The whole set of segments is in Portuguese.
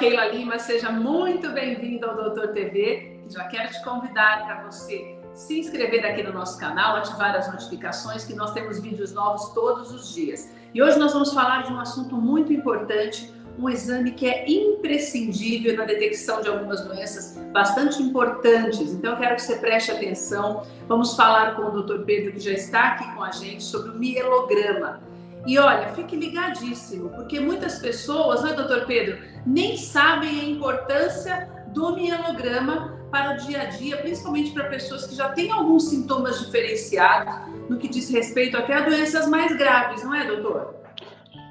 Keila Lima, seja muito bem-vindo ao Doutor TV. Já quero te convidar para você se inscrever aqui no nosso canal, ativar as notificações, que nós temos vídeos novos todos os dias. E hoje nós vamos falar de um assunto muito importante, um exame que é imprescindível na detecção de algumas doenças bastante importantes. Então, eu quero que você preste atenção. Vamos falar com o Dr. Pedro, que já está aqui com a gente, sobre o mielograma. E olha, fique ligadíssimo, porque muitas pessoas, né, doutor Pedro, nem sabem a importância do mielograma para o dia a dia, principalmente para pessoas que já têm alguns sintomas diferenciados no que diz respeito até a doenças mais graves, não é, doutor?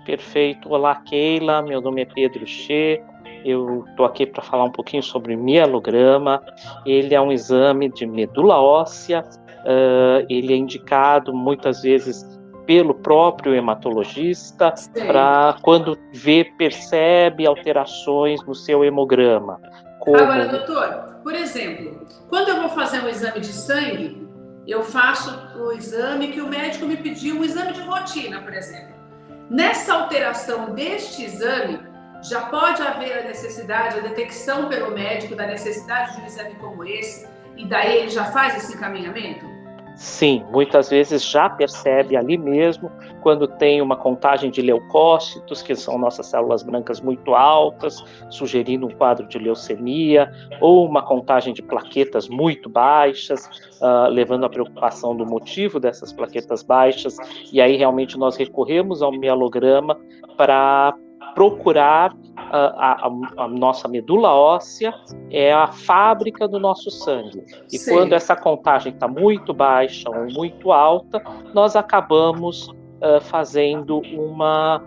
Perfeito. Olá, Keila. Meu nome é Pedro Che. Eu estou aqui para falar um pouquinho sobre mielograma. Ele é um exame de medula óssea. Uh, ele é indicado muitas vezes pelo próprio hematologista para quando vê, percebe alterações no seu hemograma. Como... Agora, doutor, por exemplo, quando eu vou fazer um exame de sangue, eu faço o exame que o médico me pediu, um exame de rotina, por exemplo. Nessa alteração deste exame, já pode haver a necessidade, a detecção pelo médico da necessidade de um exame como esse, e daí ele já faz esse encaminhamento? Sim, muitas vezes já percebe ali mesmo quando tem uma contagem de leucócitos, que são nossas células brancas muito altas, sugerindo um quadro de leucemia, ou uma contagem de plaquetas muito baixas, uh, levando à preocupação do motivo dessas plaquetas baixas, e aí realmente nós recorremos ao mielograma para procurar a, a, a, nossa medula óssea é a fábrica do nosso sangue. E Sim. quando essa contagem está muito baixa ou muito alta, nós acabamos uh, fazendo uma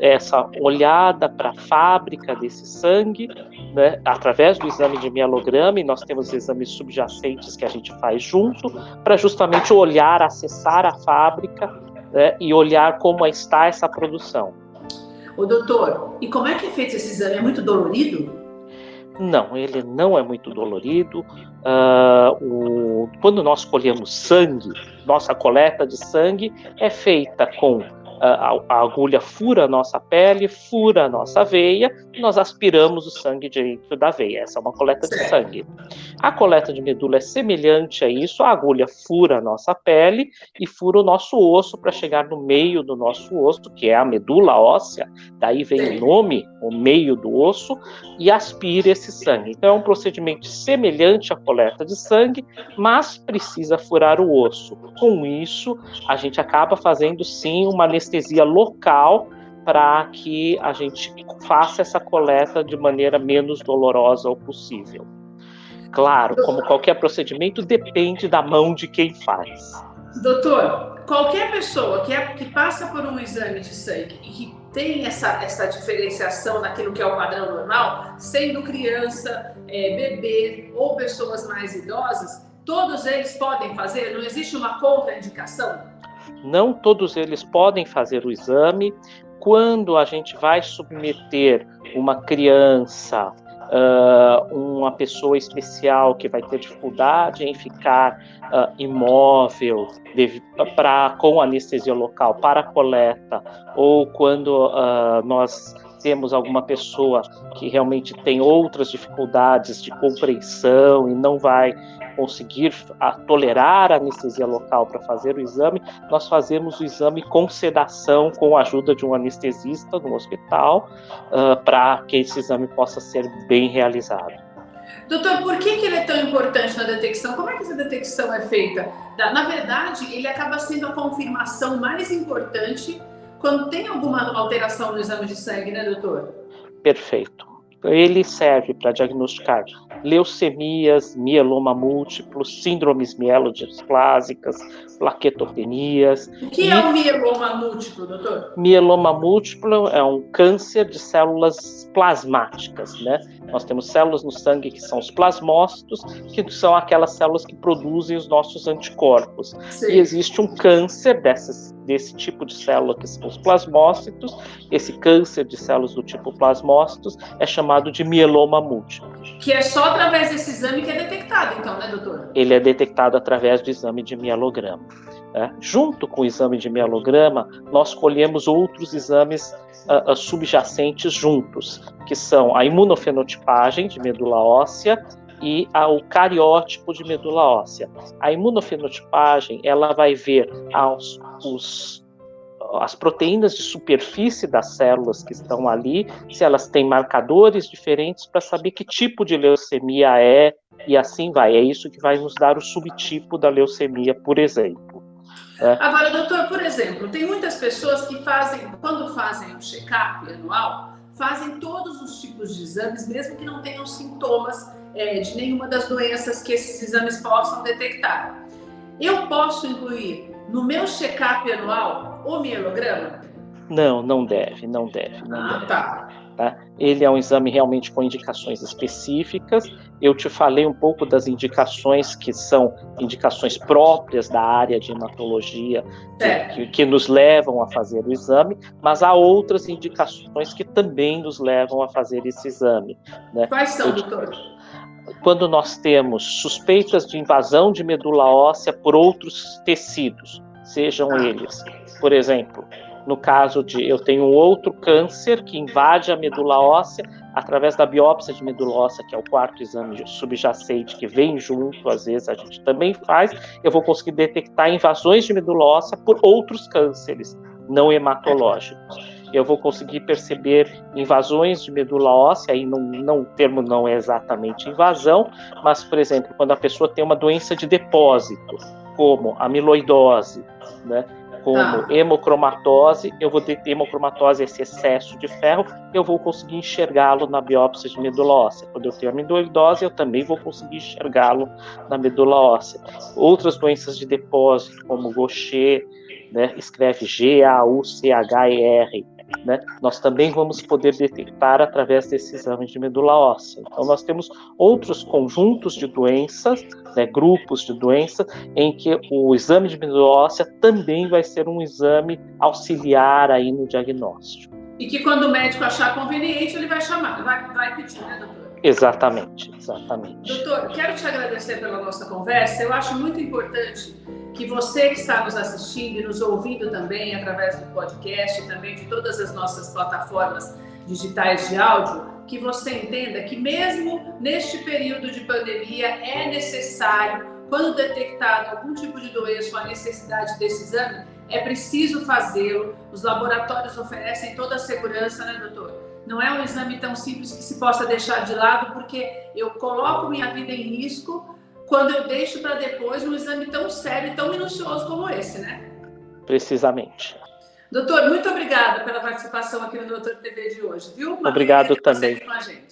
essa olhada para a fábrica desse sangue, né, através do exame de mielograma, e nós temos exames subjacentes que a gente faz junto, para justamente olhar, acessar a fábrica né, e olhar como está essa produção. O doutor, e como é que é feito esse exame? É muito dolorido? Não, ele não é muito dolorido. Uh, o, quando nós colhemos sangue, nossa coleta de sangue é feita com a, a, agulha fura a nossa pele, fura a nossa veia, e nós aspiramos o sangue dentro da veia. Essa é uma coleta de sangue. A coleta de medula é semelhante a isso, a agulha fura a nossa pele e fura o nosso osso para chegar no meio do nosso osso, que é a medula óssea, daí vem o nome, o meio do osso, e aspira esse sangue. Então é um procedimento semelhante à coleta de sangue, mas precisa furar o osso. Com isso, a gente acaba fazendo sim uma anestesia anestesia local para que a gente faça essa coleta de maneira menos dolorosa possível. Claro, como qualquer procedimento, depende da mão de quem faz. Doutor, qualquer pessoa que, é, que passa por um exame de sangue e que tem essa, essa diferenciação naquilo que é o padrão normal, sendo criança, é, bebê ou pessoas mais idosas, todos eles podem fazer? Não existe uma contraindicação? Não todos eles podem fazer o exame. Quando a gente vai submeter uma criança, uh, uma pessoa especial que vai ter dificuldade em ficar uh, imóvel pra, com anestesia local para coleta, ou quando uh, nós temos alguma pessoa que realmente tem outras dificuldades de compreensão e não vai conseguir a, tolerar a anestesia local para fazer o exame, nós fazemos o exame com sedação, com a ajuda de um anestesista no hospital, uh, para que esse exame possa ser bem realizado. Doutor, por que, que ele é tão importante na detecção? Como é que essa detecção é feita? Na verdade, ele acaba sendo a confirmação mais importante quando tem alguma alteração no exame de sangue, né, doutor? Perfeito. Ele serve para diagnosticar leucemias, mieloma múltiplo, síndromes mielodisplásicas, plaquetopenias. O que e... é o mieloma múltiplo, doutor? Mieloma múltiplo é um câncer de células plasmáticas, né? Nós temos células no sangue que são os plasmócitos, que são aquelas células que produzem os nossos anticorpos. Sim. E existe um câncer dessas, desse tipo de célula, que são os plasmócitos. Esse câncer de células do tipo plasmócitos é chamado de mieloma múltiplo. Que é só através desse exame que é detectado, então, né, doutor? Ele é detectado através do exame de mielograma. Né? Junto com o exame de mielograma, nós colhemos outros exames uh, uh, subjacentes juntos, que são a imunofenotipagem de medula óssea e o cariótipo de medula óssea. A imunofenotipagem ela vai ver aos, os, as proteínas de superfície das células que estão ali, se elas têm marcadores diferentes para saber que tipo de leucemia é e assim vai. É isso que vai nos dar o subtipo da leucemia, por exemplo. É. Agora, doutor, por exemplo, tem muitas pessoas que fazem, quando fazem um check-up anual, fazem todos os tipos de exames, mesmo que não tenham sintomas é, de nenhuma das doenças que esses exames possam detectar. Eu posso incluir no meu check-up anual o mielograma? Não, não deve, não deve, não ah, deve. Tá. Tá? Ele é um exame realmente com indicações específicas. Eu te falei um pouco das indicações que são indicações próprias da área de hematologia, que, que, nos levam a fazer o exame, mas há outras indicações que também nos levam a fazer esse exame. Né? Quais são, doutor? Quando nós temos suspeitas de invasão de medula óssea por outros tecidos, sejam ah. eles, por exemplo, no caso de eu tenho outro câncer que invade a medula óssea através da biópsia de medula óssea, que é o quarto exame subjacente que vem junto, às vezes a gente também faz, eu vou conseguir detectar invasões de medula óssea por outros cânceres não hematológicos. Eu vou conseguir perceber invasões de medula óssea, aí não, não, o termo não é exatamente invasão, mas, por exemplo, quando a pessoa tem uma doença de depósito, como amiloidose, né? como tá. hemocromatose, eu vou ter hemocromatose, esse excesso de ferro, eu vou conseguir enxergá-lo na biópsia de medula óssea. Quando eu tenho amiloidose, eu também vou conseguir enxergá-lo na medula óssea. Outras doenças de depósito, como Gaucher, né, escreve G-A-U-C-H-E-R, né, nós também vamos poder detectar através desse exame de medula óssea. Então, nós temos outros conjuntos de doenças, né, grupos de doenças, em que o exame de medula óssea também vai ser um exame auxiliar aí no diagnóstico. E que quando o médico achar conveniente, ele vai chamar, vai, vai pedir, né, doutor? Exatamente, exatamente. Doutor, quero te agradecer pela nossa conversa. Eu acho muito importante que você que está nos assistindo e nos ouvindo também através do podcast e também de todas as nossas plataformas digitais de áudio, que você entenda que mesmo neste período de pandemia é necessário, quando detectado algum tipo de doença ou a necessidade desse exame, é preciso fazê-lo. Os laboratórios oferecem toda a segurança, né, doutor? Não é um exame tão simples que se possa deixar de lado, porque eu coloco minha vida em risco quando eu deixo para depois um exame tão sério e tão minucioso como esse, né? Precisamente. Doutor, muito obrigada pela participação aqui no Doutor TV de hoje, viu? Uma Obrigado também. Com a gente.